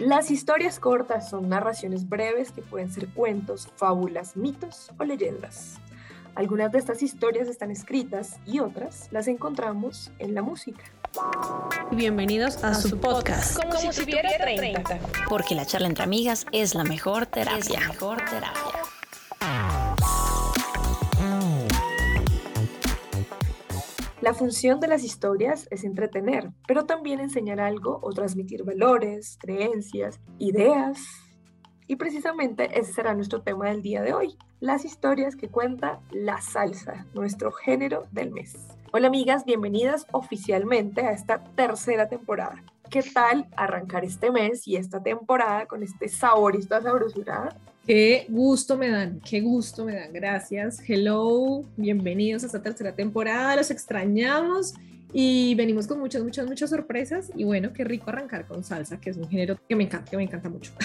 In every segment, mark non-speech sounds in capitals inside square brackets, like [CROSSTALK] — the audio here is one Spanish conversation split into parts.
Las historias cortas son narraciones breves que pueden ser cuentos, fábulas, mitos o leyendas. Algunas de estas historias están escritas y otras las encontramos en la música. Bienvenidos a, su podcast. Como, si, tuviera 30. Porque la charla entre amigas es la mejor terapia. la mejor terapia. La función de las historias es entretener, pero también enseñar algo o transmitir valores, creencias, ideas. Y precisamente ese será nuestro tema del día de hoy, las historias que cuenta la salsa, nuestro género del mes. Hola amigas, bienvenidas oficialmente a esta tercera temporada. ¿Qué tal arrancar este mes y esta temporada con este sabor y esta sabrosura? Qué gusto me dan, qué gusto me dan. Gracias. Hello, bienvenidos a esta tercera temporada. Los extrañamos y venimos con muchas, muchas, muchas sorpresas. Y bueno, qué rico arrancar con salsa, que es un género que me encanta, que me encanta mucho. [LAUGHS]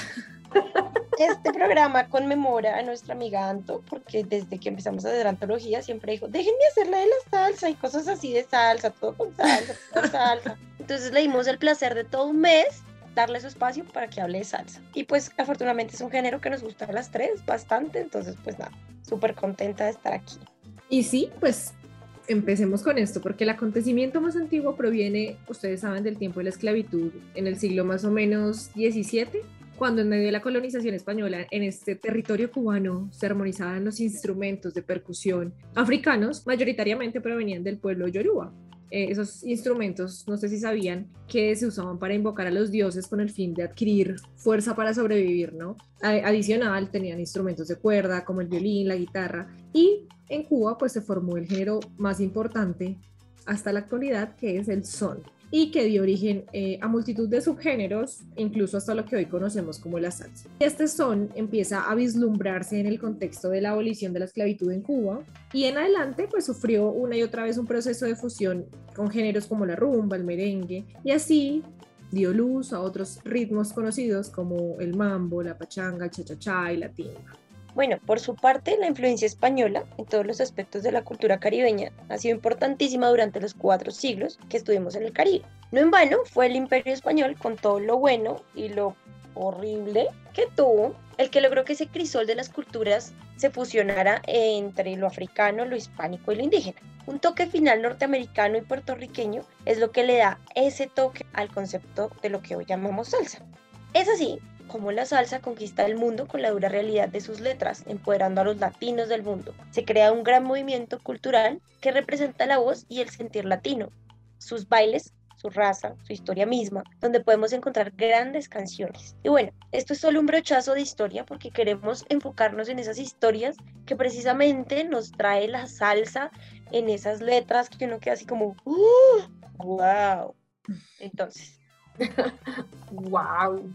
Este programa conmemora a nuestra amiga Anto, porque desde que empezamos a hacer antología siempre dijo, déjenme hacerla de la salsa y cosas así de salsa, todo con salsa, todo con salsa. [LAUGHS] Entonces le dimos el placer de todo un mes darle su espacio para que hable de salsa. Y pues afortunadamente es un género que nos gusta a las tres bastante, entonces pues nada, súper contenta de estar aquí. Y sí, pues empecemos con esto, porque el acontecimiento más antiguo proviene, ustedes saben, del tiempo de la esclavitud en el siglo más o menos 17, cuando en medio de la colonización española en este territorio cubano se armonizaban los instrumentos de percusión africanos, mayoritariamente provenían del pueblo yoruba. Eh, esos instrumentos, no sé si sabían, que se usaban para invocar a los dioses con el fin de adquirir fuerza para sobrevivir, ¿no? Adicional, tenían instrumentos de cuerda como el violín, la guitarra, y en Cuba pues se formó el género más importante hasta la actualidad, que es el son y que dio origen eh, a multitud de subgéneros, incluso hasta lo que hoy conocemos como la salsa. Este son empieza a vislumbrarse en el contexto de la abolición de la esclavitud en Cuba y en adelante pues sufrió una y otra vez un proceso de fusión con géneros como la rumba, el merengue y así dio luz a otros ritmos conocidos como el mambo, la pachanga, el cha-cha-cha y la timba. Bueno, por su parte, la influencia española en todos los aspectos de la cultura caribeña ha sido importantísima durante los cuatro siglos que estuvimos en el Caribe. No en vano fue el imperio español con todo lo bueno y lo horrible que tuvo, el que logró que ese crisol de las culturas se fusionara entre lo africano, lo hispánico y lo indígena. Un toque final norteamericano y puertorriqueño es lo que le da ese toque al concepto de lo que hoy llamamos salsa. Es así como la salsa conquista el mundo con la dura realidad de sus letras, empoderando a los latinos del mundo. Se crea un gran movimiento cultural que representa la voz y el sentir latino, sus bailes, su raza, su historia misma, donde podemos encontrar grandes canciones. Y bueno, esto es solo un brochazo de historia porque queremos enfocarnos en esas historias que precisamente nos trae la salsa en esas letras que uno queda así como, ¡Wow! Entonces. [LAUGHS] ¡Wow!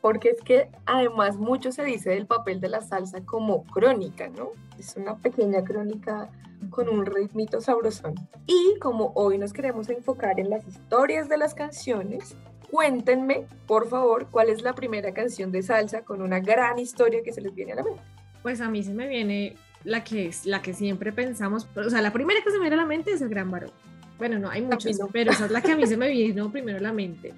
Porque es que además mucho se dice del papel de la salsa como crónica, ¿no? Es una pequeña crónica con un ritmito sabrosón. Y como hoy nos queremos enfocar en las historias de las canciones, cuéntenme, por favor, cuál es la primera canción de salsa con una gran historia que se les viene a la mente. Pues a mí se me viene la que es la que siempre pensamos, o sea, la primera que se me viene a la mente es el Gran Varón. Bueno, no, hay muchas, pero esa es la que a mí se me vino primero a la mente.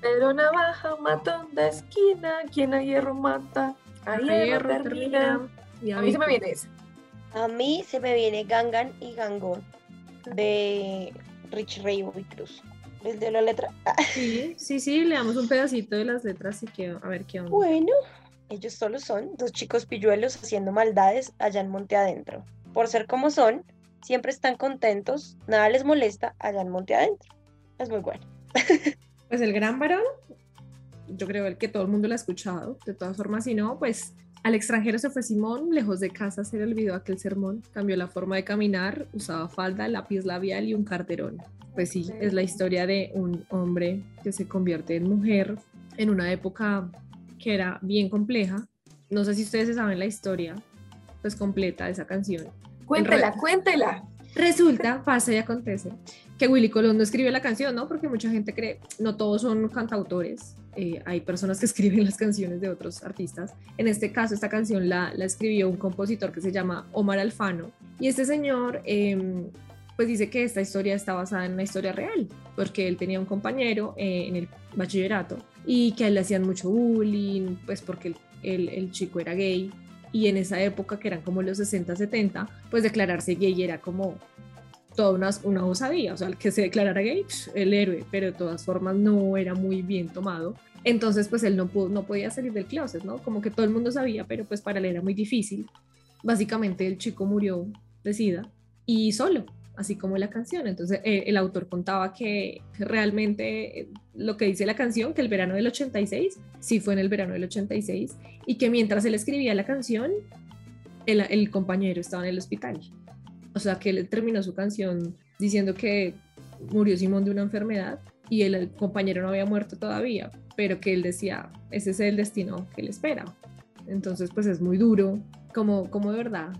Pero navaja, matón de esquina, quien a hierro mata, a, hierro, termina. Y a, mí se me viene esa. A mí se me viene Gangan y Gangón de Rich Ray Cruz. ¿El de la letra? [LAUGHS] Sí, sí, sí, le damos un pedacito de las letras y que, a ver qué onda. Bueno, ellos solo son dos chicos pilluelos haciendo maldades allá en Monte Adentro. Por ser como son, siempre están contentos, nada les molesta allá en Monte Adentro. Es muy bueno. [LAUGHS] Pues el gran varón, yo creo que todo el mundo lo ha escuchado, de todas formas, si no, pues al extranjero se fue Simón, lejos de casa se le olvidó aquel sermón, cambió la forma de caminar, usaba falda, lápiz labial y un carterón. Pues sí, es la historia de un hombre que se convierte en mujer en una época que era bien compleja. No sé si ustedes saben la historia, pues completa de esa canción. Cuéntela, cuéntela. Resulta, pasa y acontece que Willy Colón no escribe la canción, ¿no? Porque mucha gente cree, no todos son cantautores, eh, hay personas que [LAUGHS] escriben las canciones de otros artistas. En este caso, esta canción la, la escribió un compositor que se llama Omar Alfano. Y este señor, em, pues dice que esta historia está basada en una historia real, porque él tenía un compañero eh, en el bachillerato y que a él le hacían mucho bullying, pues porque el, el chico era gay y en esa época que eran como los 60, 70, pues declararse gay era como toda una, una osadía, o sea, el que se declarara gay, el héroe, pero de todas formas no era muy bien tomado. Entonces, pues él no, pudo, no podía salir del closet, ¿no? Como que todo el mundo sabía, pero pues para él era muy difícil. Básicamente el chico murió de sida y solo, así como la canción. Entonces eh, el autor contaba que realmente eh, lo que dice la canción, que el verano del 86, sí fue en el verano del 86, y que mientras él escribía la canción, el, compañero estaba en el hospital. O sea, que él terminó su canción diciendo que murió Simón de una enfermedad y el, el compañero no había muerto todavía, pero que él decía, ese es el destino que le espera. Entonces, pues es muy duro, como, como de verdad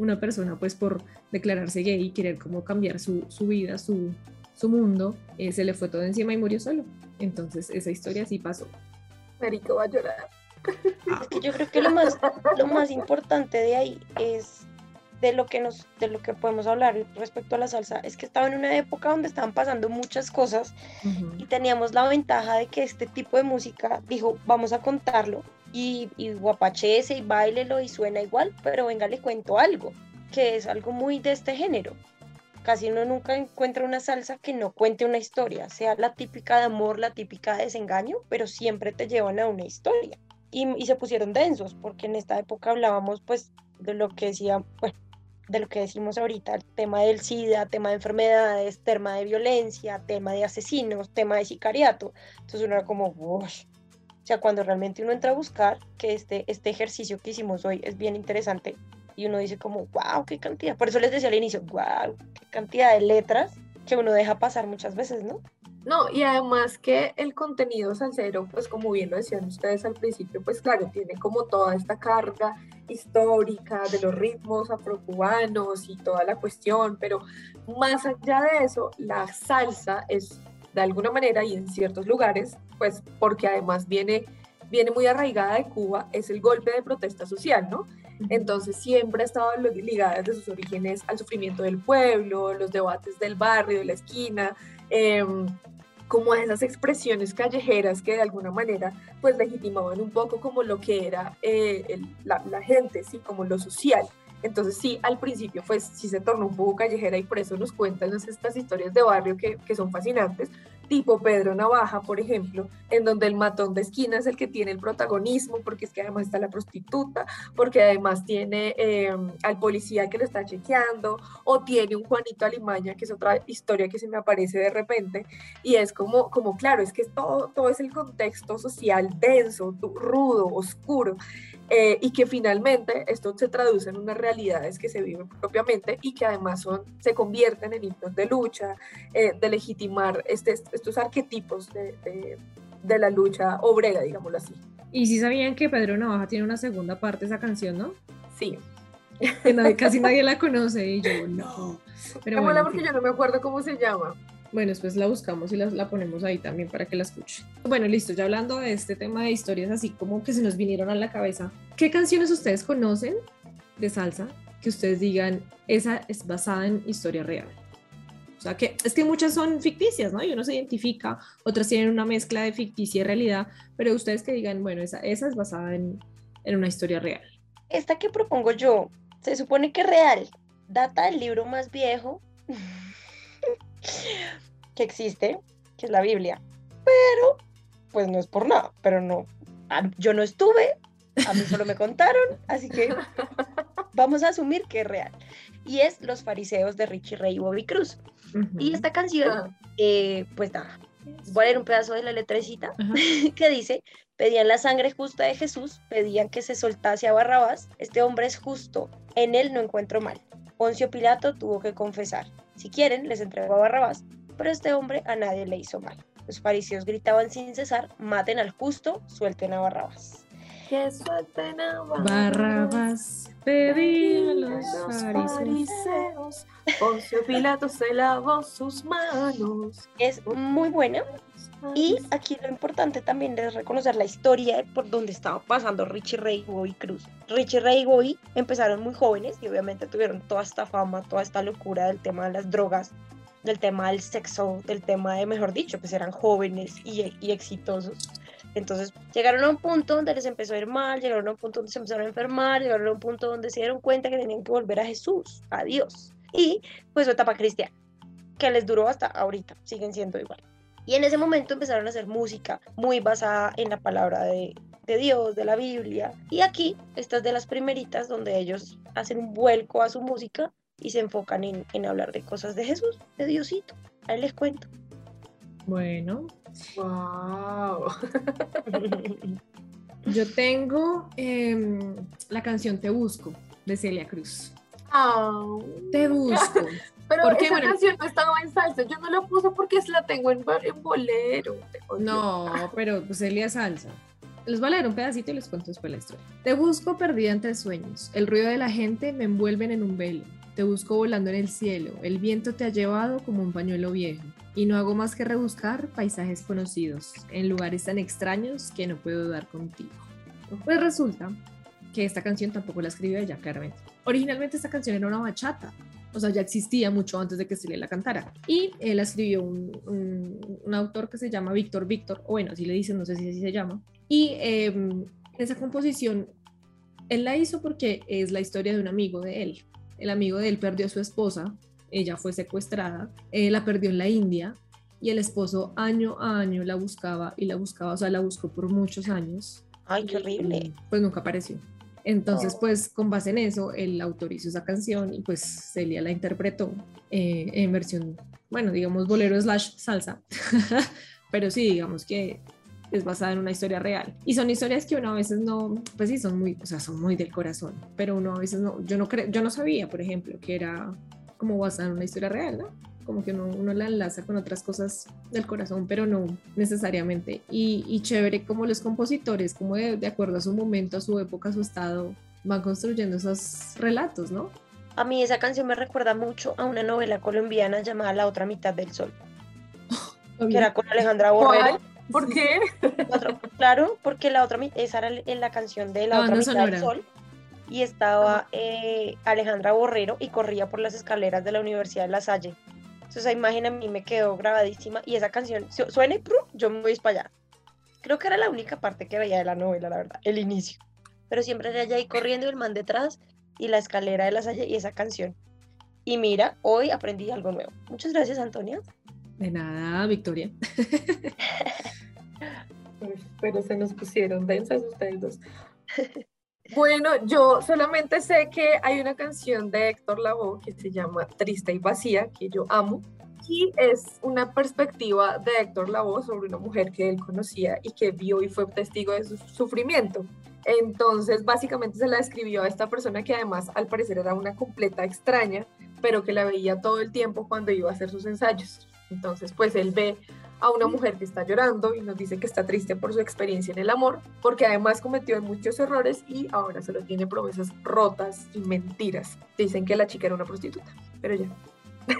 una persona, pues por declararse gay y querer como cambiar su, su vida, su, su mundo, eh, se le fue todo encima y murió solo. Entonces, esa historia sí pasó. Marico va a llorar. Es que yo creo que lo más, lo más importante de ahí es de lo que nos de lo que podemos hablar respecto a la salsa es que estaba en una época donde estaban pasando muchas cosas y teníamos la ventaja de que este tipo de música dijo vamos a contarlo y, y y bailelo y suena igual pero venga le cuento algo que es algo muy de este género casi uno nunca encuentra una salsa que no cuente una historia sea la típica de amor la típica de desengaño pero siempre te llevan a una historia y, se pusieron densos porque en esta época hablábamos pues de lo que decía de lo que decimos ahorita, el tema del SIDA, tema de enfermedades, tema de violencia, tema de asesinos, tema de sicariato. Entonces uno era como, o sea, cuando realmente uno entra a buscar, que este, este ejercicio que hicimos hoy es bien interesante, y uno dice como, wow, qué cantidad. Por eso les decía al inicio, wow, qué cantidad de letras que uno deja pasar muchas veces, ¿no? No, y además que el contenido salsero, pues como bien lo decían ustedes al principio, pues claro, tiene como toda esta carga histórica de los ritmos afrocubanos y toda la cuestión, pero más allá de eso, la salsa es de alguna manera y en ciertos lugares, pues porque además viene, viene muy arraigada de Cuba, es el golpe de protesta social, ¿no? Entonces siempre ha estado ligada desde sus orígenes al sufrimiento del pueblo, los debates del barrio, de la esquina, eh, como a esas expresiones callejeras que de alguna manera pues legitimaban un poco como lo que era eh, el, la, la, gente, ¿sí? como lo social. Entonces sí, al principio pues sí se tornó un poco callejera y por eso nos cuentan estas historias de barrio que, que son fascinantes, tipo Pedro Navaja, por ejemplo, en donde el matón de esquina es el que tiene el protagonismo, porque es que además está la prostituta, porque además tiene eh, al policía que lo está chequeando, o tiene un Juanito Alimaña, que es otra historia que se me aparece de repente, y es como, como claro, es que todo, todo es el contexto social denso, rudo, oscuro, eh, y que finalmente esto se traduce en unas realidades que se viven propiamente y que además son, se convierten en himnos de lucha, eh, de legitimar este, estos arquetipos de, de, de, la lucha obrera, digámoslo así. Y si sabían que Pedro Navaja tiene una segunda parte de esa canción, ¿no? Sí. [LAUGHS] Que nadie, casi nadie la conoce y yo, no. Pero bueno, porque yo no me acuerdo cómo se llama. Bueno, después la buscamos y la, la, ponemos ahí también para que la escuchen. Bueno, listo, ya hablando de este tema de historias así como que se nos vinieron a la cabeza, ¿qué canciones ustedes conocen de salsa que ustedes digan, esa es basada en historia real? O sea, que es que muchas son ficticias, ¿no? Y uno se identifica, otras tienen una mezcla de ficticia y realidad, pero ustedes que digan, bueno, esa, esa es basada en, en una historia real. Esta que propongo yo, se supone que es real, data del libro más viejo [LAUGHS] que existe, que es la Biblia. Pero, pues no es por nada, pero no, yo no estuve, a mí solo me contaron, así que [LAUGHS] vamos a asumir que es real. Y es Los Fariseos de Richie Ray y Bobby Cruz. Uh -huh. Y esta canción, eh, pues nada, voy a leer un pedazo de la letrecita uh [LAUGHS] -huh. que dice, pedían la sangre justa de Jesús, pedían que se soltase a Barrabás, este hombre es justo, en él no encuentro mal. Poncio Pilato tuvo que confesar, si quieren, les entrego a Barrabás, pero este hombre a nadie le hizo mal. Los fariseos gritaban sin cesar, maten al justo, suelten a Barrabás. Que suelten a Barrabás. Barrabás pedían los, los fariseos. Poncio Pilato se lavó sus manos. Es muy buena. Y aquí lo importante también es reconocer la historia por donde estaba pasando Richie Ray y Bobby Cruz. Richie Ray y Bobby empezaron muy jóvenes y obviamente tuvieron toda esta fama, toda esta locura del tema de las drogas, del tema del sexo, del tema de, mejor dicho, pues eran jóvenes y, y exitosos. Entonces llegaron a un punto donde les empezó a ir mal, llegaron a un punto donde se empezaron a enfermar, llegaron a un punto donde se dieron cuenta que tenían que volver a Jesús, a Dios. Y pues su etapa cristiana, que les duró hasta ahorita, siguen siendo igual. Y en ese momento empezaron a hacer música muy basada en la palabra de, Dios, de la Biblia. Y aquí, esta es de las primeritas donde ellos hacen un vuelco a su música y se enfocan en, en hablar de cosas de Jesús, de Diosito. Ahí les cuento. Bueno, Wow. [LAUGHS] yo tengo em, la canción Te Busco de Celia Cruz. Te busco. [LAUGHS] Pero ¿Por qué? esa Bueno. canción no estaba en salsa. Yo no la puse porque la tengo en, en bolero. No, pero pues Celia es salsa. Les voy a leer un pedacito y les cuento después la historia. Te busco perdida entre sueños. El ruido de la gente me envuelven en un velo. Te busco volando en el cielo. El viento te ha llevado como un pañuelo viejo. Y no hago más que rebuscar paisajes conocidos en lugares tan extraños que no puedo dar contigo. Pues resulta que esta canción tampoco la escribió ella, claramente. Originalmente esta canción era una bachata, o sea, ya existía mucho antes de que Celia la cantara. Y eh, la escribió un, autor que se llama Víctor Víctor, o bueno, así le dicen, no sé si así se llama. Y eh, esa composición, él la hizo porque es la historia de un amigo de él. El amigo de él perdió a su esposa, ella fue secuestrada, eh, la perdió en la India y el esposo año a año la buscaba y la buscaba, o sea, la buscó por muchos años Ay, qué horrible. pues nunca apareció. Entonces, Oh. pues con base en eso, él autorizó esa canción y pues Celia la interpretó eh, en versión, bueno, digamos bolero slash salsa, [LAUGHS] pero sí, digamos que es basada en una historia real. Y son historias que uno a veces no, pues sí, son muy, o sea, son muy del corazón, pero uno a veces no, yo no creo, yo no sabía, por ejemplo, que era como basada en una historia real, ¿no? Como que uno, uno la enlaza con otras cosas del corazón, pero no necesariamente. Y, y chévere como los compositores, como de, de acuerdo a su momento, a su época, a su estado, van construyendo esos relatos, ¿no? A mí esa canción me recuerda mucho a una novela colombiana llamada La otra mitad del sol, [LAUGHS] que era con Alejandra Borrero. ¿Por qué? Otro- claro, porque la otra esa era en la canción de La, La otra banda mitad del sol. Y estaba eh, Alejandra Borrero y corría por las escaleras de la Universidad de La Salle. Entonces esa imagen a mí me quedó grabadísima y esa canción su- suena y yo me voy para allá. Creo que era la única parte que veía de la novela, la verdad, el inicio. Pero siempre era ella ahí corriendo el man detrás y la escalera de La Salle y esa canción. Y mira, hoy aprendí algo nuevo. Muchas gracias, Antonia. De nada, Victoria. [LAUGHS] Pero se nos pusieron densas ustedes dos. [LAUGHS] Bueno, yo solamente sé que hay una canción de Héctor Lavoe que se llama Triste y Vacía, que yo amo. Y es una perspectiva de Héctor Lavoe sobre una mujer que él conocía y que vio y fue testigo de su sufrimiento. Entonces, básicamente se la escribió a esta persona que además al parecer era una completa extraña, pero que la veía todo el tiempo cuando iba a hacer sus ensayos. Entonces, pues él ve a una mujer que está llorando y nos dice que está triste por su experiencia en el amor, porque además cometió muchos errores y ahora solo tiene promesas rotas y mentiras. Dicen que la chica era una prostituta, pero ya.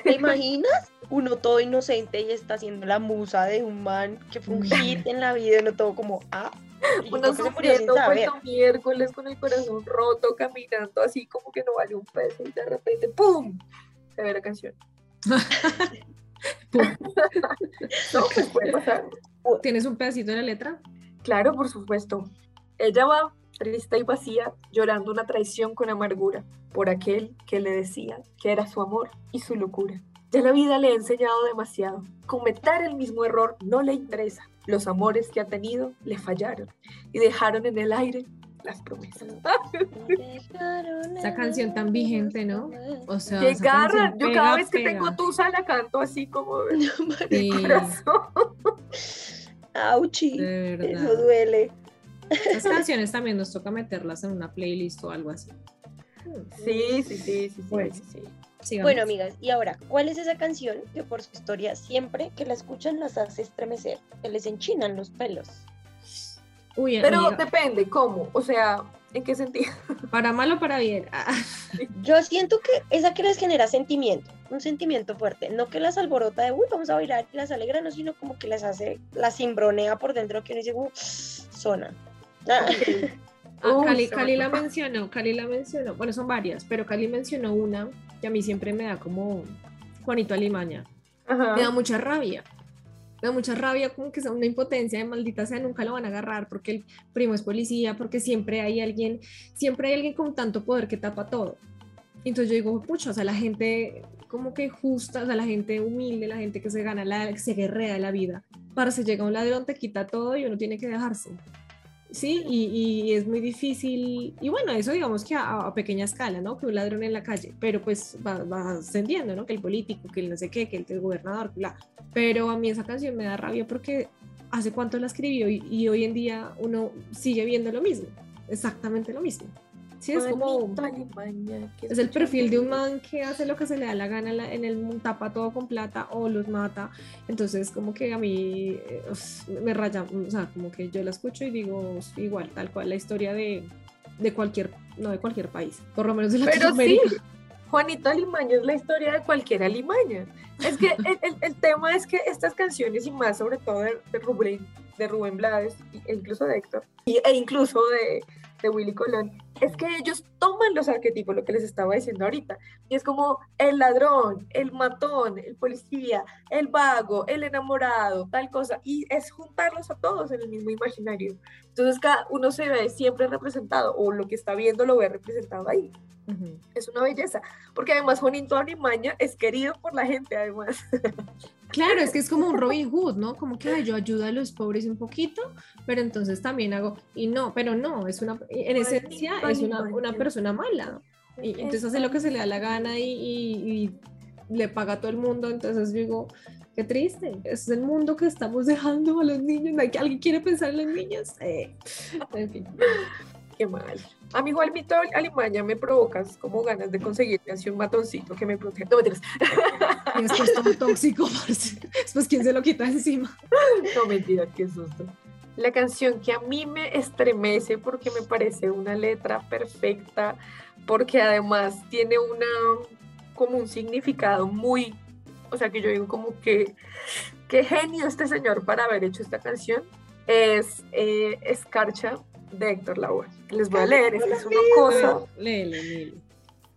¿Te imaginas? Uno todo inocente y está haciendo la musa de un man que fue un hit [LAUGHS] en la vida y uno todo como, ah, Uno sufriendo cuento miércoles con el corazón roto, caminando así como que no vale un peso y de repente ¡pum! Se ve la canción. [LAUGHS] [LAUGHS] no, pues puede pasar. [LAUGHS] ¿Tienes un pedacito de la letra? Claro, por supuesto. Ella va triste y vacía, llorando una traición con amargura por aquel que le decía que era su amor y su locura. Ya la vida le ha enseñado demasiado. Cometer el mismo error no le interesa. Los amores que ha tenido le fallaron y dejaron en el aire las promesas. [LAUGHS] Esa canción tan vigente, ¿no? O sea, canción Yo cada vez que tengo tusa la canto así como de [LAUGHS] Sí, [LAUGHS] corazón. Auchi, de eso duele. Las canciones también nos toca meterlas en una playlist o algo así. Sí, sí, sí, sí, sí, Bueno. sí, sí. Sigamos. Bueno, amigas, y ahora, ¿cuál es esa canción que por su historia siempre que la escuchan las hace estremecer? Que les enchinan los pelos. Uy, Pero amiga, depende, ¿cómo? O sea, ¿en qué sentido? [LAUGHS] para mal o para bien. Ah, Yo siento que esa que les genera sentimiento, un sentimiento fuerte, no que las alborota de, uy, vamos a bailar y las alegra, no, sino como que las hace, las cimbronea por dentro, que uno dice, uy, zona. Ah, Ah, Uy, Cali, Cali la mencionó, Cali la mencionó, bueno, son varias, pero Cali mencionó una que a mí siempre me da como Juanito Alimaña, Ajá. me da mucha rabia, da mucha rabia, como que sea una impotencia de maldita sea, nunca lo van a agarrar porque el primo es policía, porque siempre hay alguien, siempre hay alguien con tanto poder que tapa todo. Entonces yo digo, pucha, o sea, la gente como que justa, o sea, la gente humilde, la gente que se gana, la, que se guerrea la vida, para se llega un ladrón, te quita todo y uno tiene que dejarse. Sí, y, es muy difícil, y bueno, eso digamos que a, pequeña escala, ¿no? Que un ladrón en la calle, pero pues va, ascendiendo, ¿no? Que el político, que el no sé qué, que el, gobernador, bla. Pero a mí esa canción me da rabia porque hace cuánto la escribió y hoy en día uno sigue viendo lo mismo, exactamente lo mismo. Sí, es como. Es el perfil de un man que hace lo que se le da la gana en el tapa todo con plata o los mata. Entonces, como que a mí eh, me raya, o sea, como que yo la escucho y digo, igual, tal cual, la historia de, de cualquier, no de cualquier país, por lo menos de Latinoamérica. Pero sí. Juanito Alimaña es la historia de cualquier Alimaña. Es que el, el, tema es que estas canciones, y más sobre todo de, de Rubén, de Rubén Blades, e incluso de Héctor, e incluso de, de Willy Colón, es que ellos toman los arquetipos, lo que les estaba diciendo ahorita, y es como el ladrón, el matón, el policía, el vago, el enamorado, tal cosa, y es juntarlos a todos en el mismo imaginario. Entonces cada uno se ve siempre representado, o lo que está viendo lo ve representado ahí. Es una belleza, porque además Juanito Arimaña es querido por la gente, además. Claro, es que es como un [LAUGHS] Robin Hood, ¿no? Como que yo ayudo a los pobres un poquito, pero entonces también hago, y no, pero no, es una, en esencia es una, una persona mala. Y entonces hace lo que se le da la gana y, y, le paga a todo el mundo, entonces digo, qué triste, es el mundo que estamos dejando a los niños, ¿alguien quiere pensar en los niños? Eh, en fin. Qué mal. A mí igual mito Alimaña me provocas como ganas de conseguir así un matoncito que me proteja. No, mentiras. [LAUGHS] Y esto es todo tóxico, Después, ¿quién se lo quita encima? [LAUGHS] No, mentira, qué susto. La canción que a mí me estremece porque me parece una letra perfecta, porque además tiene una, como un significado muy, o sea, que yo digo como que, qué genio este señor para haber hecho esta canción, es eh, Escarcha de Héctor Lavoe. Les voy a leer, es es una cosa.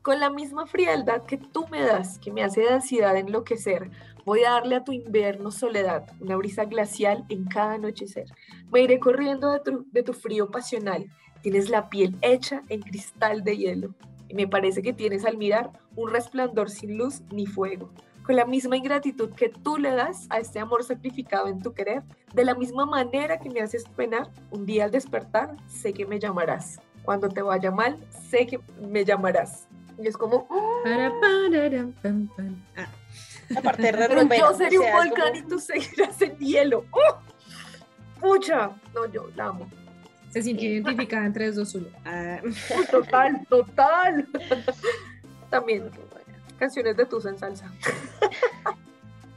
Con la misma frialdad que tú me das, que me hace de ansiedad enloquecer, voy a darle a tu invierno soledad, una brisa glacial en cada anochecer. Me iré corriendo de tu, de tu frío pasional. Tienes la piel hecha en cristal de hielo. Y me parece que tienes al mirar un resplandor sin luz ni fuego con la misma ingratitud que tú le das a este amor sacrificado en tu querer, de la misma manera que me haces penar, un día al despertar, sé que me llamarás. Cuando te vaya mal, sé que me llamarás. Y es como... Para, ah. Aparte de [LAUGHS] Pero yo seré un volcán y tú seguirás en hielo. ¡Oh! ¡Pucha! No, yo la amo. Se sintió identificada entre los dos. Ah. Total, total. [LAUGHS] También canciones de tus en salsa? [LAUGHS]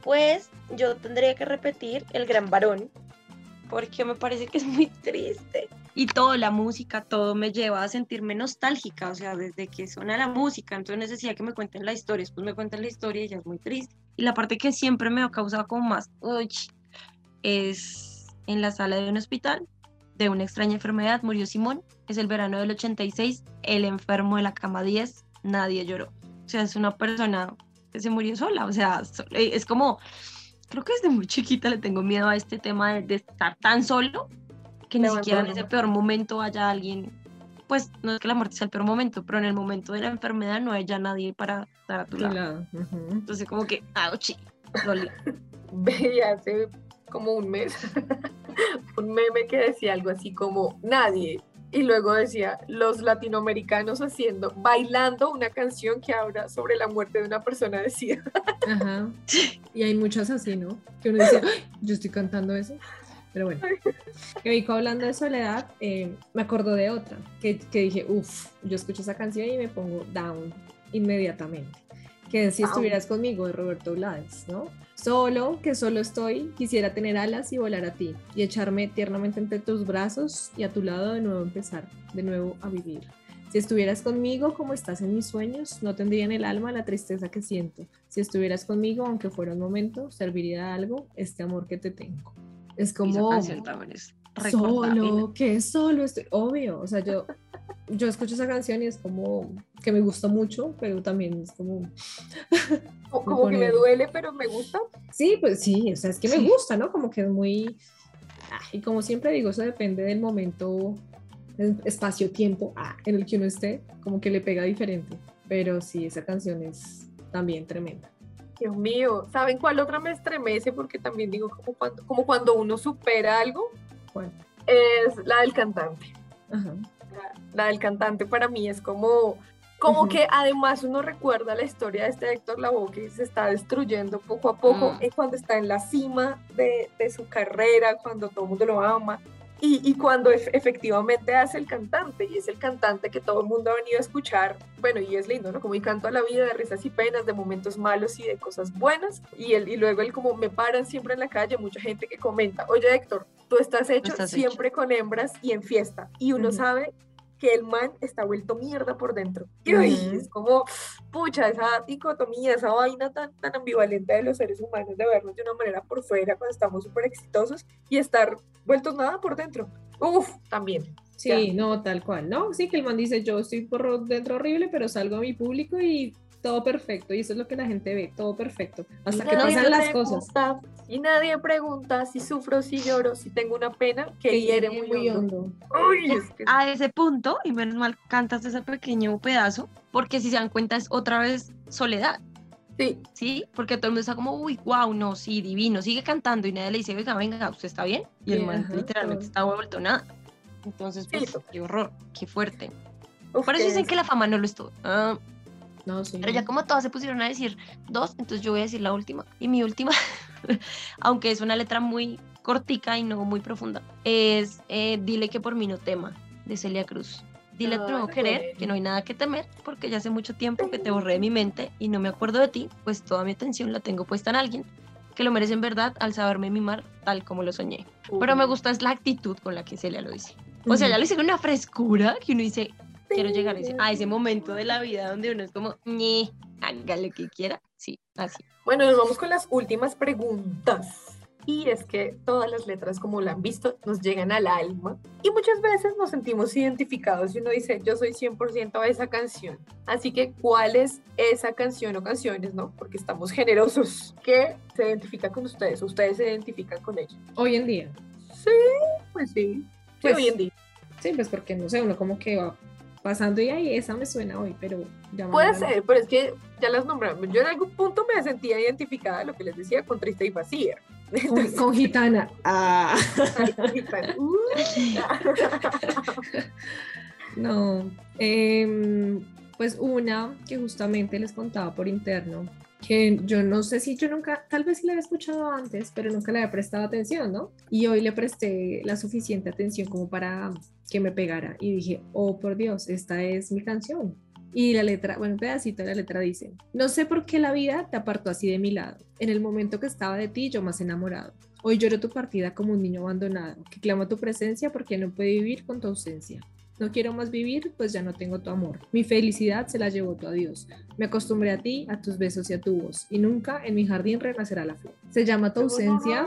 Pues yo tendría que repetir El Gran Varón, porque me parece que es muy triste. Y todo, la música, todo me lleva a sentirme nostálgica, o sea, desde que suena la música, entonces necesidad que me cuenten la historia, después me cuentan la historia y ya es muy triste. Y la parte que siempre me ha causado como más, uy, es en la sala de un hospital, de una extraña enfermedad, murió Simón, es el verano del 86, el enfermo de la cama 10, nadie lloró. O sea, es una persona que se murió sola. O sea, eh, es como, creo que desde muy chiquita le tengo miedo a este tema de, estar tan solo que ni siquiera en ese peor momento haya alguien. Pues no es que la muerte sea el peor momento, pero en el momento de la enfermedad no haya nadie para estar a tu lado. Entonces, como que, ¡auchi! [LAUGHS] Veía hace como un mes [LAUGHS] un meme que decía algo así como: Nadie y luego decía los latinoamericanos haciendo, bailando una canción que habla sobre la muerte de una persona de SIDA. [LAUGHS] Ajá. Y hay muchas así, ¿no? Que uno dice, yo estoy cantando eso. Pero bueno, que Vico hablando de soledad, eh, me acuerdo de otra, que, que dije, uff, yo escucho esa canción y me pongo down inmediatamente. Que si estuvieras conmigo de Roberto Blades, ¿no? Solo, que solo estoy, quisiera tener alas y volar a ti y echarme tiernamente entre tus brazos y a tu lado de nuevo empezar, de nuevo a vivir. Si estuvieras conmigo como estás en mis sueños, no tendría en el alma la tristeza que siento. Si estuvieras conmigo, aunque fuera un momento, serviría de algo este amor que te tengo. Es como solo, que solo estoy, obvio, o sea, yo yo escucho esa canción y es como que me gusta mucho, pero también es como... [LAUGHS] O- Como que me duele, pero me gusta. Sí, pues sí, o sea, es que me gusta, ¿no? Como que es muy... ah, Y como siempre digo, eso depende del momento, espacio-tiempo ah, en el que uno esté, como que le pega diferente. Pero sí, esa canción es también tremenda. Dios mío, ¿saben cuál otra me estremece? Porque también digo, como cuando, como cuando uno supera algo, ¿Cuál? es la del cantante. Ajá. La, la del cantante para mí es como, como Ujú. que además uno recuerda la historia de este Héctor Lavoe que se está destruyendo poco a poco, Mm. es cuando está en la cima de, de su carrera, cuando todo el mundo lo ama. Y, y cuando ef- efectivamente hace el cantante, y es el cantante que todo el mundo ha venido a escuchar, bueno, y es lindo, ¿no? Como y canto a la vida de risas y penas, de momentos malos y de cosas buenas, y, él, y luego él como me paran siempre en la calle, mucha gente que comenta, oye Héctor, tú estás hecho estás hecho". siempre con hembras y en fiesta, y uno Ujú. sabe que el man está vuelto mierda por dentro. Y es como, pucha, esa dicotomía, esa vaina tan, tan ambivalente de los seres humanos, de vernos de una manera por fuera cuando estamos súper exitosos y estar vueltos nada por dentro. Uf, también. Sí, no, tal cual, ¿no? Sí, que el man dice, yo estoy por dentro horrible, pero salgo a mi público y todo perfecto. Y eso es lo que la gente ve, todo perfecto. Hasta Y que nadie pasan las cosas. pregunta, Y nadie pregunta si sufro, si lloro, si tengo una pena que Que hiere hiere muy, hondo. hondo. Uy, es que- a ese punto, y menos mal cantas ese pequeño pedazo, porque si se dan cuenta es otra vez soledad, sí, ¿sí? Porque todo el mundo está como, uy, wow, no, sí, divino, sigue cantando y nadie le dice, venga, venga, ¿usted está bien? Y el man literalmente está vuelto nada. Entonces, pues, qué horror, qué fuerte. uf, Por eso dicen es- que la fama no lo es todo. No, sí. pero ya como todas se pusieron a decir dos, entonces yo voy a decir la última. Y mi última, [LAUGHS] aunque es una letra muy cortica y no muy profunda, es eh, Dile que por mí no tema, de Celia Cruz. Dile no Ay, querer, que no hay nada que temer, porque ya hace mucho tiempo que te borré de mi mente y no me acuerdo de ti, pues toda mi atención la tengo puesta en alguien que lo merece en verdad al saberme mimar tal como lo soñé. Pero me gusta es la actitud con la que Celia lo dice. O sea, ya lo dice con una frescura que uno dice, quiero llegar a ese, a ese momento de la vida donde uno es como, ñe, haga lo que quiera. Sí, así. Bueno, nos vamos con las últimas preguntas. Y es que todas las letras, como la han visto, nos llegan al alma. Y muchas veces nos sentimos identificados y uno dice, yo soy 100% a esa canción. Así que, ¿cuál es esa canción o canciones, no? Porque estamos generosos. que se identifica con ustedes? ¿Ustedes se identifican con ella? Hoy en día. Sí, pues sí. Sí, Pues, hoy en día. Sí, pues porque no sé, uno como que va pasando y ahí esa me suena hoy, pero ya Puede ser, pero es que ya las nombramos. Yo en algún punto me sentía identificada, lo que les decía, con Triste y Vacía. [LAUGHS] Con, con gitana. Ah. [LAUGHS] No, em, pues una que justamente les contaba por interno, que yo no sé si yo nunca, tal vez la había escuchado antes, pero nunca le había prestado atención, ¿no? Y hoy le presté la suficiente atención como para que me pegara y dije, oh por Dios, esta es mi canción. Y la letra, bueno, un pedacito de la letra dice, no sé por qué la vida te apartó así de mi lado. En el momento que estaba de ti, yo más enamorado. Hoy lloro tu partida como un niño abandonado, que clama tu presencia porque no puede vivir con tu ausencia. No quiero más vivir, pues ya no tengo tu amor. Mi felicidad se la llevó tu adiós. Me acostumbré a ti, a tus besos y a tu voz, y nunca en mi jardín renacerá la flor. Se llama Tu ausencia,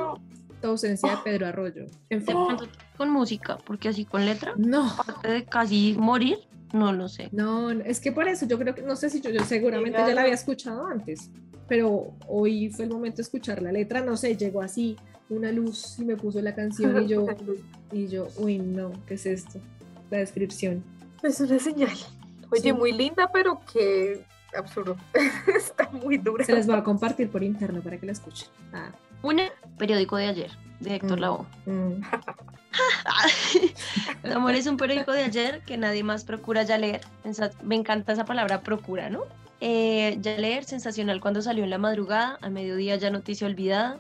Tu ausencia de Pedro Arroyo. En fin, con música, porque así con letra, no, aparte de casi morir, no lo sé. no, no, es que por eso yo creo que, no sé si yo, yo seguramente ya la había escuchado antes, pero hoy fue el momento de escuchar la letra, no sé, llegó así una luz y me puso la canción y yo, [LAUGHS] y yo, uy, no, ¿qué es esto? La descripción. Es una señal. Oye, Sí. muy linda, pero que absurdo. [LAUGHS] Está muy dura. Se las voy a compartir por interno para que la escuchen. Ah, Una, periódico de ayer, de Héctor Mm. Lavoe. mm. [LAUGHS] El amor es un periódico de ayer que nadie más procura ya leer. Me encanta esa palabra procura, ¿no? Eh, ya leer, sensacional cuando salió en la madrugada, a mediodía ya noticia olvidada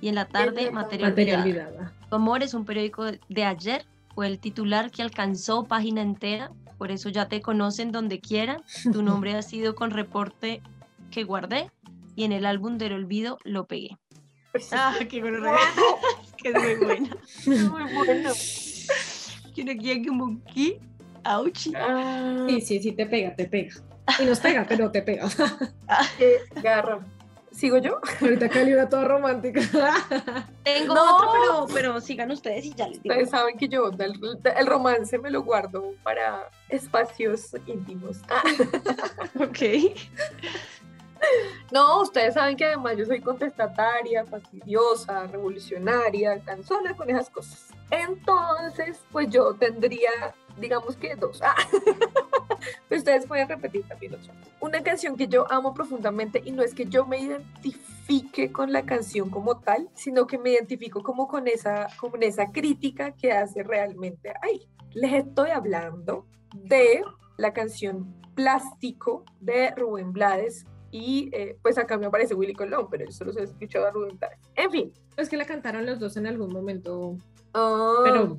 y en la tarde materia, Materia olvidada. olvidada. Tu amor es un periódico de ayer, fue el titular que alcanzó página entera, por eso ya te conocen donde quiera. Tu [LAUGHS] nombre ha sido con reporte que guardé y en el álbum del olvido lo pegué. Pues, Ah, qué gonorrea. [LAUGHS] que es muy buena. muy [LAUGHS] bueno. Que no quiere como aquí. Ah, Sí, sí, sí, te pega, te pega. Y nos pega, pero te pega. qué garra. ¿Sigo yo? Ahorita Cali una toda romántica. [LAUGHS] Tengo No. otro, pero, pero sigan ustedes y ya les digo. Ustedes saben que yo el, el romance me lo guardo para espacios íntimos. Ah, [LAUGHS] Ok. No, ustedes saben que además yo soy contestataria, fastidiosa, revolucionaria, cansona con esas cosas. Entonces, pues yo tendría, digamos que dos. Ah. [LAUGHS] Ustedes pueden repetir también otro. Una canción que yo amo profundamente y no es que yo me identifique con la canción como tal, sino que me identifico como con esa, con esa crítica que hace realmente ahí. Les estoy hablando de la canción Plástico de Rubén Blades y eh, pues acá me aparece Willy Colón, pero yo solo se he escuchado a Rubén Blades. En fin. Es que la cantaron los dos en algún momento, ah, pero...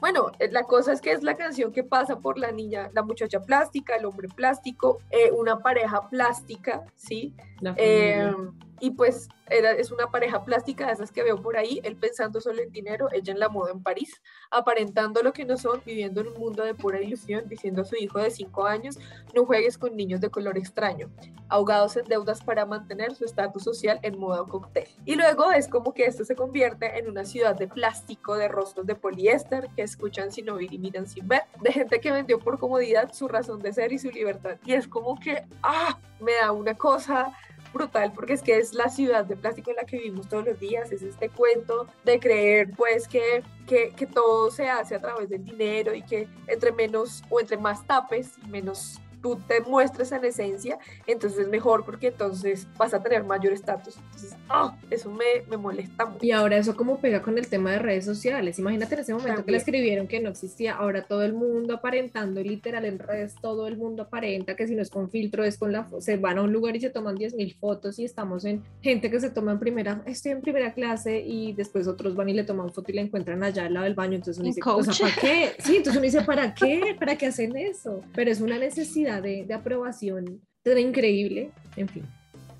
Bueno, eh, la cosa es que es la canción que pasa por la niña, la muchacha plástica, el hombre plástico, eh, una pareja plástica, ¿sí? La Eh. Y pues es una pareja plástica de esas que veo por ahí, él pensando solo en dinero, ella en la moda en París, aparentando lo que no son, viviendo en un mundo de pura ilusión, diciendo a su hijo de 5 años, no juegues con niños de color extraño, ahogados en deudas para mantener su estatus social en modo cóctel. Y luego es como que esto se convierte en una ciudad de plástico, de rostros de poliéster, que escuchan sin oír y miran sin ver, de gente que vendió por comodidad su razón de ser y su libertad. Y es como que, ah, me da una cosa brutal porque es que es la ciudad de plástico en la que vivimos todos los días, es este cuento de creer pues que, que, que todo se hace a través del dinero y que entre menos o entre más tapes, menos tú te muestres en esencia, entonces es mejor porque entonces vas a tener mayor estatus. Entonces, ¡ah! eso me, me molesta mucho. Y ahora eso como pega con el tema de redes sociales. Imagínate en ese momento que le escribieron que no existía, ahora todo el mundo aparentando, literal en redes, todo el mundo aparenta que si no es con filtro es con la se van a un lugar y se toman 10.000 fotos y estamos en gente que se toma en primera, estoy en primera clase y después otros van y le toman foto y la encuentran allá al lado del baño, entonces uno Un dice, o sea, coach. ¿para qué? Sí, entonces uno dice, ¿para qué? ¿Para qué hacen eso? Pero es una necesidad de, de aprobación tan increíble, en fin.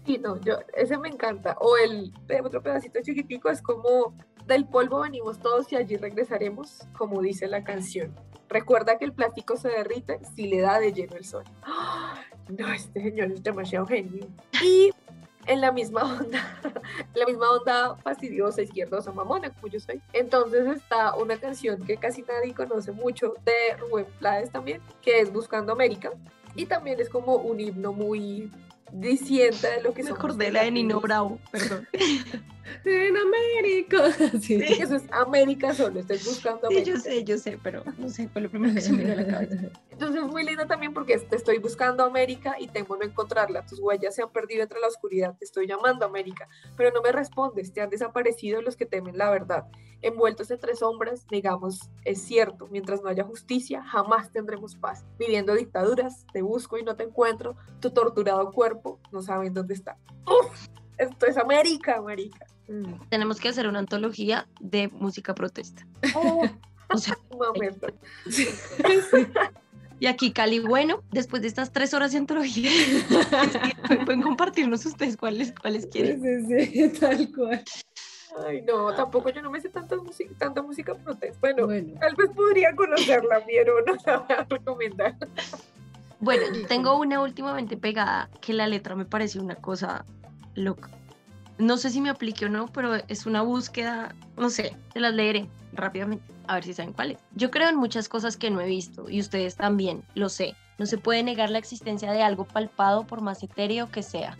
Sí, no, yo, ese me encanta. O el de otro pedacito chiquitico es como del polvo venimos todos y allí regresaremos, como dice la canción. Recuerda que el plástico se derrite si le da de lleno el sol. ¡Ah! No, este señor es demasiado genio. Y en la misma onda, [LAUGHS] la misma onda fastidiosa, izquierdosa, mamona, como yo soy. Entonces está una canción que casi nadie conoce mucho de Rubén Blades también, que es Buscando América. Y también es como un himno muy diciente de lo que Me acordé la de Nino. Bravo, perdón. [LAUGHS] En América. [LAUGHS] Sí. Sí, eso es América solo, estoy buscando Sí, América. yo sé, yo sé, pero no sé, fue lo primero que se me vino a la cabeza. [LAUGHS] Entonces es muy lindo también porque te estoy buscando América y temo no encontrarla. Tus huellas se han perdido entre la oscuridad. Te estoy llamando América, pero no me respondes. Te han desaparecido los que temen la verdad. Envueltos entre sombras, negamos, es cierto. Mientras no haya justicia, jamás tendremos paz. Viviendo dictaduras, te busco y no te encuentro. Tu torturado cuerpo no saben dónde está. ¡Uf! Esto es América, América. Mm. Tenemos que hacer una antología de música protesta. Oh, [LAUGHS] O sea, momento. Sí. [LAUGHS] y aquí Cali, bueno, después de estas tres horas de antología, [LAUGHS] pueden compartirnos ustedes cuáles, cuáles quieren. Sí, sí, tal cual. Ay, no, tampoco yo no me sé tanta música, tanta música protesta. Bueno, Bueno, tal vez podría conocerla, pero no la voy a recomendar. Bueno, tengo una últimamente pegada que la letra me parece una cosa loca. No sé si me aplique o no, pero es una búsqueda, no sé, se las leeré rápidamente, a ver si saben cuál es. Yo creo en muchas cosas que no he visto y ustedes también, lo sé. No se puede negar la existencia de algo palpado por más etéreo que sea.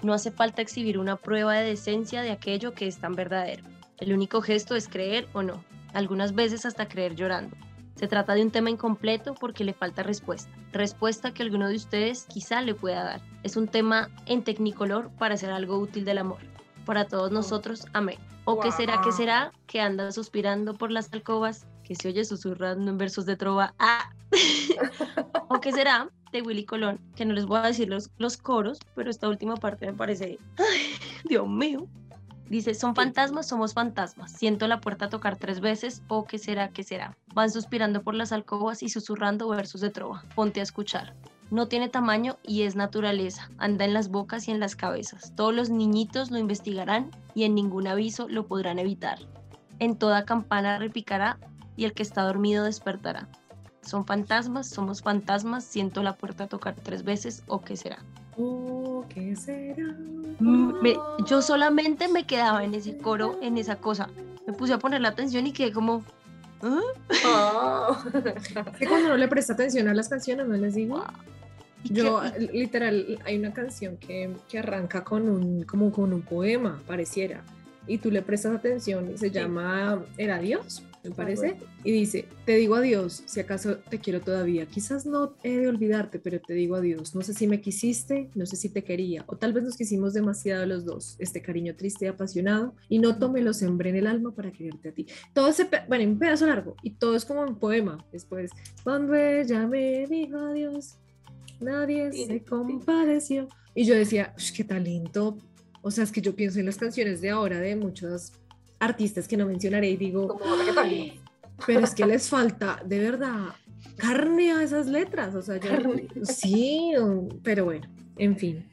No hace falta exhibir una prueba de decencia de aquello que es tan verdadero. El único gesto es creer o no, algunas veces hasta creer llorando. Se trata de un tema incompleto porque le falta respuesta. Respuesta que alguno de ustedes quizá le pueda dar. Es un tema en tecnicolor para hacer algo útil del amor. Para todos nosotros, amén. ¿O qué será, qué será que anda suspirando por las alcobas, que se oye susurrando en versos de trova? ¡Ah! [LAUGHS] ¿O qué será de Willy Colón? Que no les voy a decir los, los coros, pero esta última parte me parece... ¡Ay, Dios mío! Dice, son fantasmas, somos fantasmas. Siento la puerta tocar tres veces, o qué será, qué será. Van suspirando por las alcobas y susurrando versos de trova. Ponte a escuchar. No tiene tamaño y es naturaleza. Anda en las bocas y en las cabezas. Todos los niñitos lo investigarán y en ningún aviso lo podrán evitar. En toda campana repicará y el que está dormido despertará. Son fantasmas, somos fantasmas. Siento la puerta tocar tres veces, o qué será. Uh, ¿O qué será? Mm, me- yo solamente me quedaba en ese coro, en esa cosa. Me puse a poner la atención y quedé como, ¿ah? Ah. [LAUGHS] Es que cuando no le presta atención a las canciones, no les digo. ¿Y Yo, [LAUGHS] literal, hay una canción que, que arranca con un, como con un poema, pareciera, y tú le prestas atención y se llama Era Dios, me parece, y dice, te digo adiós, si acaso te quiero todavía, quizás no he de olvidarte, pero te digo adiós, no sé si me quisiste, no sé si te quería, o tal vez nos quisimos demasiado los dos, este cariño triste y apasionado, y no me lo sembré en el alma para quererte a ti. Todo ese, bueno, un pedazo largo, y todo es como un poema, después, cuando ella me dijo adiós, nadie se sí. compadeció. Y yo decía, "Ush, qué talento. O sea, es que yo pienso en las canciones de ahora de muchos artistas que no mencionaré y digo, Como reggaetón. "Ay, pero es que les falta de verdad carne a esas letras. O sea, yo, sí, pero bueno, en fin.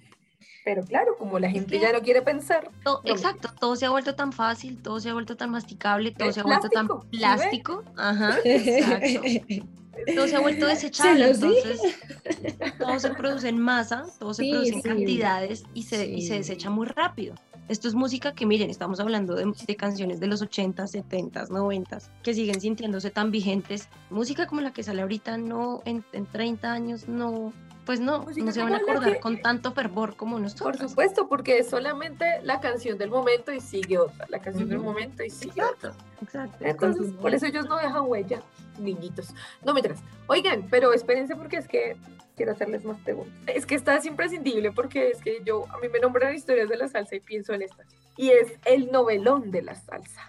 Pero claro, como la gente ya no quiere pensar, no. exacto, todo se ha vuelto tan fácil, todo se ha vuelto tan masticable, todo Es se ha vuelto tan plástico, ¿sí ve? plástico. Ajá, exacto. [LAUGHS] Todo se ha vuelto [LAUGHS] Se desechable, dije. entonces todo se produce en masa, todo se Sí, produce en sí. cantidades y se, y se Sí. desecha muy rápido. Esto es música que, miren, estamos hablando de, de canciones de los 80, 70, 90, que siguen sintiéndose tan vigentes. Música como la que sale ahorita, no, en, en 30 años, no, pues no, Música no se van a acordar que- con tanto fervor como por nosotros. supuesto, porque es solamente la canción del momento y sigue otra, la canción del Ujú. momento y sigue otra. Exacto, exacto. Entonces, por eso ellos no dejan huella, niñitos. No me Oigan, pero espérense porque es que quiero hacerles más preguntas. Es que esta es imprescindible porque es que yo, a mí me nombran historias de la salsa y pienso en esta. Y es el novelón de la salsa.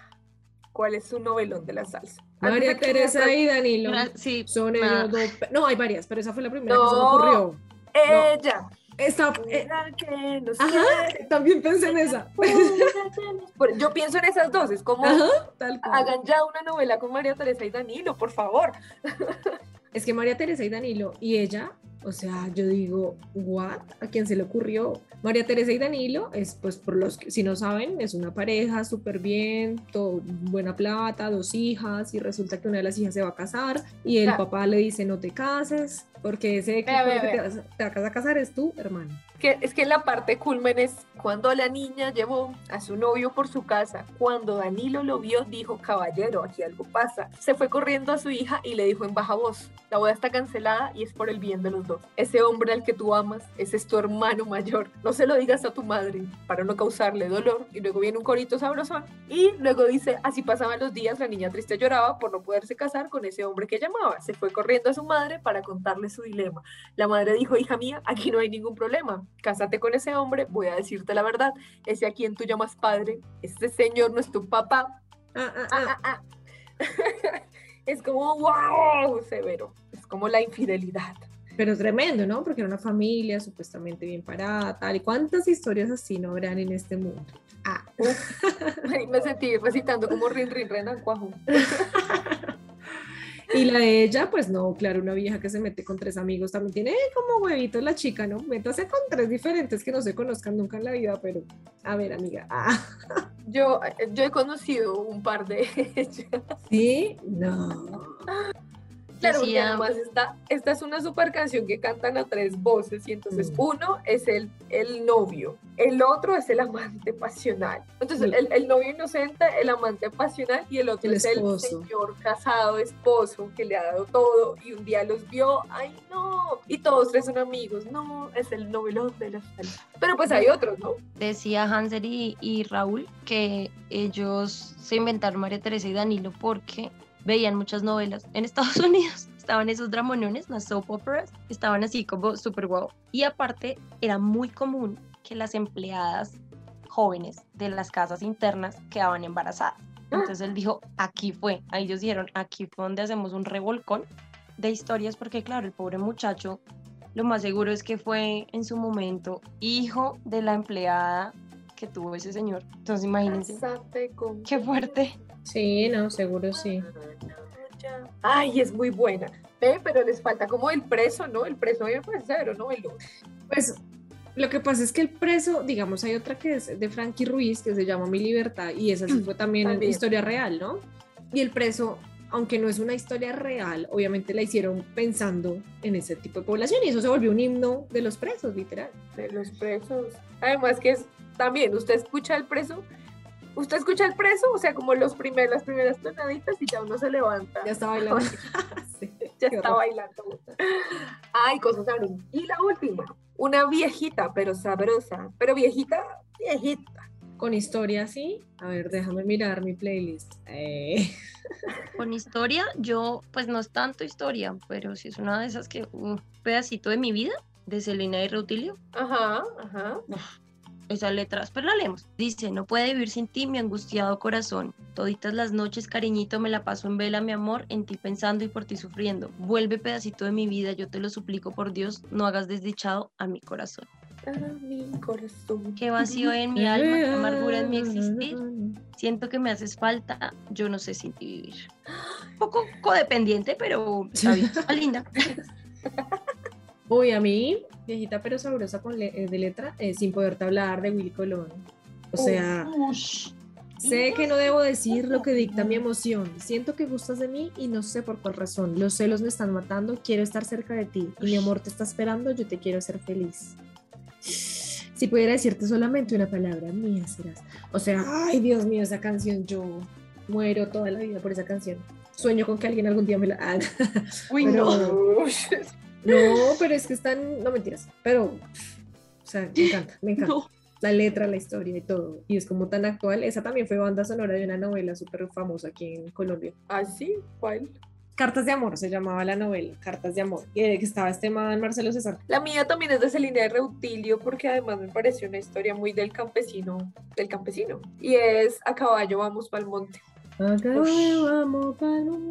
¿Cuál es su novelón de la salsa? María Teresa y Danilo. Gra- Sí, Son Ah. ellos dos. No, hay varias, pero esa fue la primera que se me ocurrió. Ella. Esta, eh, Mira que nos ajá, quiere, también pensé en esa. [LAUGHS] Yo pienso en esas dos, es como Ajá, tal cual. hagan ya una novela con María Teresa y Danilo, por favor. [LAUGHS] Es que María Teresa y Danilo y ella, o sea, yo digo, ¿what? ¿A quién se le ocurrió? María Teresa y Danilo es, pues, por los que, si no saben, es una pareja súper bien, todo, buena plata, dos hijas, y resulta que una de las hijas se va a casar y el Claro. papá le dice, no te cases, porque ese vea, que te, te vas a casar es tú, hermano. que es que la parte culmen es cuando la niña llevó a su novio por su casa. Cuando Danilo lo vio, dijo, caballero, aquí algo pasa. Se fue corriendo a su hija y le dijo en baja voz, la boda está cancelada y es por el bien de los dos. Ese hombre al que tú amas, ese es tu hermano mayor. No se lo digas a tu madre para no causarle dolor. Y luego viene un corito sabrosón. Y luego dice, así pasaban los días, la niña triste lloraba por no poderse casar con ese hombre que llamaba. Se fue corriendo a su madre para contarle su dilema. La madre dijo, hija mía, aquí no hay ningún problema. Cásate con ese hombre, voy a decirte la verdad. Ese a quien tú llamas padre, este señor no es tu papá. Ah, ah, Ah, [LAUGHS] es como, wow, severo. Es como la infidelidad. Pero tremendo, ¿no? Porque era una familia supuestamente bien parada, tal. ¿Y cuántas historias así no habrán en este mundo? Ah, Me sentí recitando como rin, rin, renan, cuajo. [LAUGHS] Y la de ella, pues no, claro, una vieja que se mete con tres amigos también tiene como huevitos la chica, ¿no? Métase con tres diferentes que no se conozcan nunca en la vida, pero a ver, amiga. Ah, [LAUGHS] Yo, yo he conocido un par de [LAUGHS] ellas. ¿Sí? No. Claro, porque además esta, esta es una super canción que cantan a tres voces y entonces Mm. uno es el, el novio, el otro es el amante pasional. Entonces Mm. el, el novio inocente, el amante pasional y el otro El es esposo. el señor casado, esposo, que le ha dado todo y un día los vio, ay no, y todos tres son amigos, no, es el novelón de la salsa. Pero pues hay otros, ¿no? decía Hansel y, y Raúl que ellos se inventaron María Teresa y Danilo porque veían muchas novelas en Estados [LAUGHS] Unidos. Estaban esos dramonones, las soap operas, estaban así como súper guau. Y aparte era muy común que las empleadas jóvenes de las casas internas quedaban embarazadas. Entonces él dijo, aquí fue. Ahí ellos dijeron, aquí fue donde hacemos un revolcón de historias porque claro, el pobre muchacho lo más seguro es que fue en su momento hijo de la empleada que tuvo ese señor. Entonces imagínense, con qué fuerte. Sí, no, seguro sí. Ay, es muy buena. Ve, pero les falta como el preso, ¿no? El preso fue cero, ¿no? El. Pues lo que pasa es que el preso, digamos, hay otra que es de Frankie Ruiz que se llama Mi Libertad y esa sí [CLEARS THROAT] fue también, También. historia real, ¿no? Y el preso aunque no es una historia real, obviamente la hicieron pensando en ese tipo de población y eso se volvió un himno de los presos, literal. De los presos. Además que es también, usted escucha el preso, usted escucha el preso, o sea, como los primeros, las primeras tonaditas y ya uno se levanta. Ya está bailando. [LAUGHS] Sí, ya está bailando. Ay, cosas abren. Y la última, una viejita, pero sabrosa, pero viejita, viejita. Con historia, sí. A ver, déjame mirar mi playlist. Eh. [LAUGHS] Con historia, yo, pues no es tanto historia, pero sí es una de esas que, un pedacito de mi vida, de Selena y Reutilio. Ajá, ajá. Esa letra, pero la leemos. Dice, no puede vivir sin ti mi angustiado corazón. Toditas las noches, cariñito, me la paso en vela, mi amor, en ti pensando y por ti sufriendo. Vuelve pedacito de mi vida, yo te lo suplico por Dios, no hagas desdichado a mi corazón. A mi corazón. Qué vacío en mi alma, qué amargura en mi existir. Siento que me haces falta, yo no sé sin ti vivir. Un poco codependiente, pero está bien, está linda. [LAUGHS] Uy, a mí, viejita pero sabrosa con le- eh, de letra, eh, sin poderte hablar de Willy Colón. O sea, sé que no debo decir lo que dicta mi emoción. Siento que gustas de mí y no sé por cuál razón. Los celos me están matando, quiero estar cerca de ti. Y mi amor te está esperando, yo te quiero hacer feliz. Si pudiera decirte solamente una palabra, mía serás. O sea, ay Dios mío, esa canción, yo muero toda la vida por esa canción. Sueño con que alguien algún día me la haga. Uy, Pero- no. [LAUGHS] No, pero es que están, no mentiras, pero, o sea, me encanta, me encanta. [LAUGHS] No. La letra, la historia y todo. Y es como tan actual. Esa también fue banda sonora de una novela súper famosa aquí en Colombia. ¿Ah, sí? ¿Cuál? Cartas de amor se llamaba la novela, Cartas de amor. Y de que estaba este man Marcelo César. La mía también es de Celina de Reutilio porque además me pareció una historia muy del campesino, del campesino. Y es A caballo vamos pa'l monte.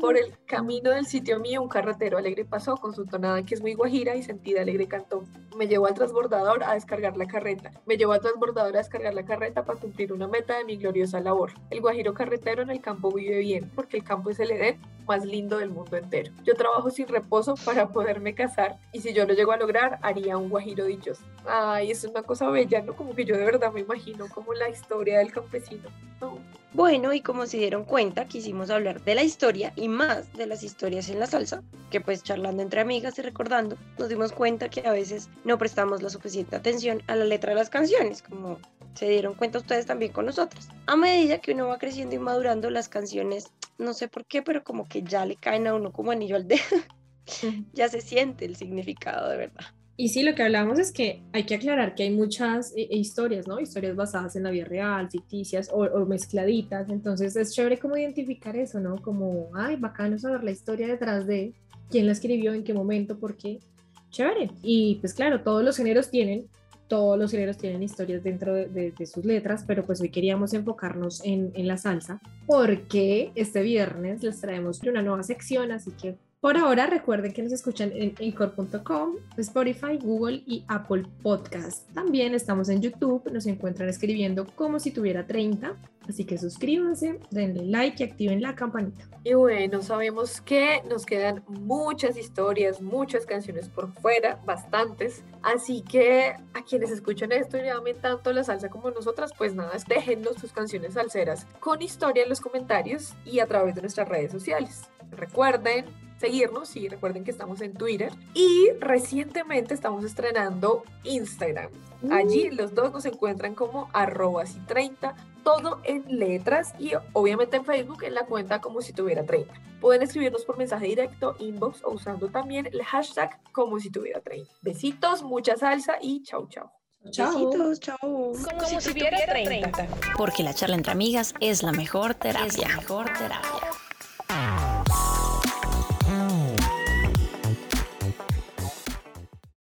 Por el camino del sitio mío un carretero alegre pasó con su tonada que es muy guajira y sentida alegre cantó. Me llevó al transbordador a descargar la carreta. Me llevó al transbordador a descargar la carreta para cumplir una meta de mi gloriosa labor. El guajiro carretero en el campo vive bien porque el campo es el Edén más lindo del mundo entero. Yo trabajo sin reposo para poderme casar y si yo lo llego a lograr haría un guajiro dichoso. Ay, es una cosa bella, ¿no? Como que yo de verdad me imagino como la historia del campesino. No. Bueno, y como se dieron cuenta, quisimos hablar de la historia y más de las historias en la salsa, que pues charlando entre amigas y recordando, nos dimos cuenta que a veces no prestamos la suficiente atención a la letra de las canciones, como se dieron cuenta ustedes también con nosotros. A medida que uno va creciendo y madurando, las canciones, no sé por qué, pero como que ya le caen a uno como anillo al dedo, [LAUGHS] ya se siente el significado de verdad. Y sí, lo que hablábamos es que hay que aclarar que hay muchas eh, historias, ¿no? Historias basadas en la vida real, ficticias o, o mezcladitas. Entonces es chévere como identificar eso, ¿no? Como, ay, bacano saber la historia detrás de quién la escribió, en qué momento, por qué. Chévere. Y pues claro, todos los géneros tienen, todos los géneros tienen historias dentro de, de- de sus letras, pero pues hoy queríamos enfocarnos en, en la salsa porque este viernes les traemos una nueva sección, así que por ahora recuerden que nos escuchan en Anchor.com, Spotify, Google y Apple Podcast. También estamos en YouTube, nos encuentran escribiendo como si tuviera 30, así que suscríbanse, denle like y activen la campanita. Y bueno, sabemos que nos quedan muchas historias, muchas canciones por fuera, bastantes. Así que a quienes escuchan esto y amen tanto la salsa como nosotras, pues nada, déjennos sus canciones salseras con historia en los comentarios y a través de nuestras redes sociales. Recuerden seguirnos y recuerden que estamos en Twitter y recientemente estamos estrenando Instagram. Allí los dos nos encuentran como arroba y 30, todo en letras y obviamente en Facebook en la cuenta como si tuviera 30. Pueden escribirnos por mensaje directo, inbox o usando también el hashtag como si tuviera 30. Besitos, mucha salsa y chau chau. Besitos, chao. Como, si tuviera 30. Porque la charla entre amigas es la mejor terapia. mejor terapia.